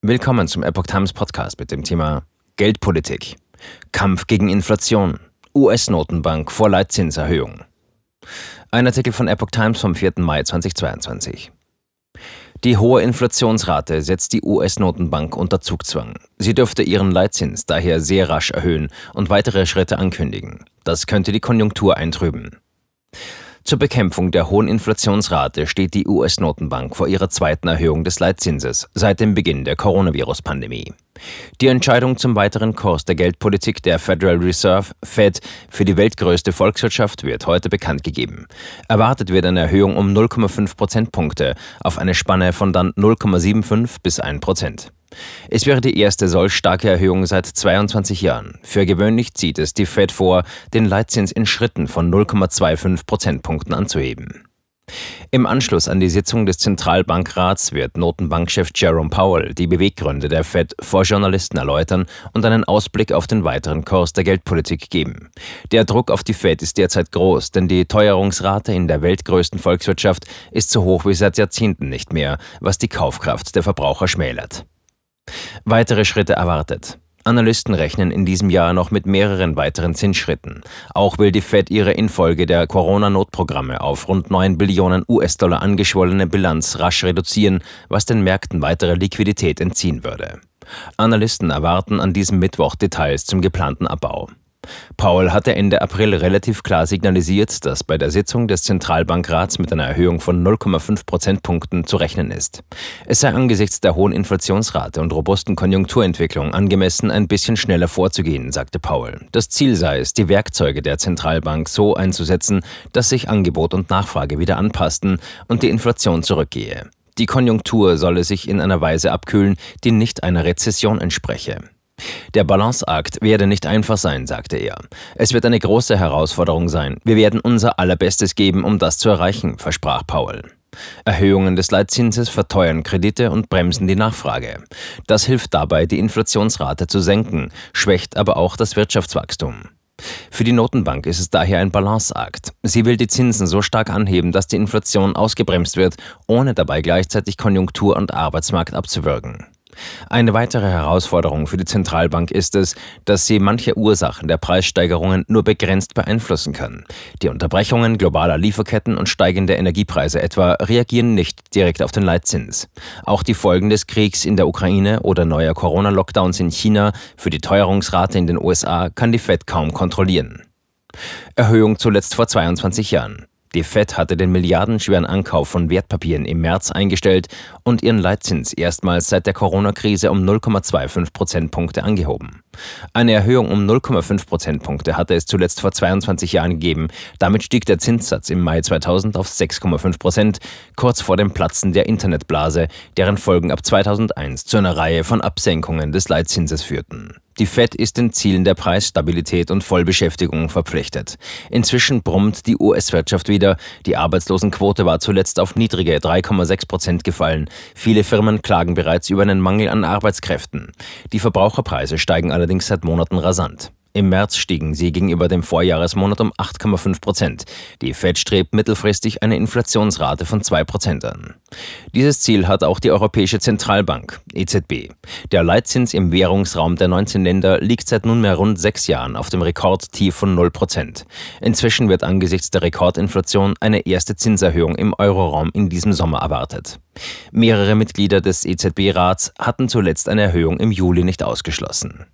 Willkommen zum Epoch Times Podcast mit dem Thema Geldpolitik. Kampf gegen Inflation. US-Notenbank vor Leitzinserhöhung. Ein Artikel von Epoch Times vom 4. Mai 2022. Die hohe Inflationsrate setzt die US-Notenbank unter Zugzwang. Sie dürfte ihren Leitzins daher sehr rasch erhöhen und weitere Schritte ankündigen. Das könnte die Konjunktur eintrüben. Zur Bekämpfung der hohen Inflationsrate steht die US-Notenbank vor ihrer zweiten Erhöhung des Leitzinses seit dem Beginn der Coronavirus-Pandemie. Die Entscheidung zum weiteren Kurs der Geldpolitik der Federal Reserve Fed für die weltgrößte Volkswirtschaft wird heute bekannt gegeben. Erwartet wird eine Erhöhung um 0,5 Prozentpunkte auf eine Spanne von dann 0,75 bis 1 Prozent. Es wäre die erste solch starke Erhöhung seit 22 Jahren. Für gewöhnlich zieht es die Fed vor, den Leitzins in Schritten von 0,25 Prozentpunkten anzuheben. Im Anschluss an die Sitzung des Zentralbankrats wird Notenbankchef Jerome Powell die Beweggründe der Fed vor Journalisten erläutern und einen Ausblick auf den weiteren Kurs der Geldpolitik geben. Der Druck auf die Fed ist derzeit groß, denn die Teuerungsrate in der weltgrößten Volkswirtschaft ist so hoch wie seit Jahrzehnten nicht mehr, was die Kaufkraft der Verbraucher schmälert. Weitere Schritte erwartet. Analysten rechnen in diesem Jahr noch mit mehreren weiteren Zinsschritten. Auch will die Fed ihre infolge der Corona-Notprogramme auf rund 9 Billionen US-Dollar angeschwollene Bilanz rasch reduzieren, was den Märkten weitere Liquidität entziehen würde. Analysten erwarten an diesem Mittwoch Details zum geplanten Abbau. Paul hatte Ende April relativ klar signalisiert, dass bei der Sitzung des Zentralbankrats mit einer Erhöhung von 0,5 Prozentpunkten zu rechnen ist. Es sei angesichts der hohen Inflationsrate und robusten Konjunkturentwicklung angemessen, ein bisschen schneller vorzugehen, sagte Paul. Das Ziel sei es, die Werkzeuge der Zentralbank so einzusetzen, dass sich Angebot und Nachfrage wieder anpassten und die Inflation zurückgehe. Die Konjunktur solle sich in einer Weise abkühlen, die nicht einer Rezession entspreche. Der Balanceakt werde nicht einfach sein, sagte er. Es wird eine große Herausforderung sein. Wir werden unser allerbestes geben, um das zu erreichen, versprach Powell. Erhöhungen des Leitzinses verteuern Kredite und bremsen die Nachfrage. Das hilft dabei, die Inflationsrate zu senken, schwächt aber auch das Wirtschaftswachstum. Für die Notenbank ist es daher ein Balanceakt. Sie will die Zinsen so stark anheben, dass die Inflation ausgebremst wird, ohne dabei gleichzeitig Konjunktur und Arbeitsmarkt abzuwürgen. Eine weitere Herausforderung für die Zentralbank ist es, dass sie manche Ursachen der Preissteigerungen nur begrenzt beeinflussen kann. Die Unterbrechungen globaler Lieferketten und steigende Energiepreise etwa reagieren nicht direkt auf den Leitzins. Auch die Folgen des Kriegs in der Ukraine oder neuer Corona-Lockdowns in China für die Teuerungsrate in den USA kann die Fed kaum kontrollieren. Erhöhung zuletzt vor 22 Jahren. Die Fed hatte den milliardenschweren Ankauf von Wertpapieren im März eingestellt und ihren Leitzins erstmals seit der Corona-Krise um 0,25 Prozentpunkte angehoben. Eine Erhöhung um 0,5 Prozentpunkte hatte es zuletzt vor 22 Jahren gegeben. Damit stieg der Zinssatz im Mai 2000 auf 6,5 Prozent, kurz vor dem Platzen der Internetblase, deren Folgen ab 2001 zu einer Reihe von Absenkungen des Leitzinses führten. Die Fed ist den Zielen der Preisstabilität und Vollbeschäftigung verpflichtet. Inzwischen brummt die US-Wirtschaft wieder. Die Arbeitslosenquote war zuletzt auf niedrige 3,6 Prozent gefallen. Viele Firmen klagen bereits über einen Mangel an Arbeitskräften. Die Verbraucherpreise steigen allerdings seit Monaten rasant. Im März stiegen sie gegenüber dem Vorjahresmonat um 8,5 Prozent. Die Fed strebt mittelfristig eine Inflationsrate von 2 Prozent an. Dieses Ziel hat auch die Europäische Zentralbank, EZB. Der Leitzins im Währungsraum der 19 Länder liegt seit nunmehr rund sechs Jahren auf dem Rekordtief von 0 Prozent. Inzwischen wird angesichts der Rekordinflation eine erste Zinserhöhung im Euroraum in diesem Sommer erwartet. Mehrere Mitglieder des EZB-Rats hatten zuletzt eine Erhöhung im Juli nicht ausgeschlossen.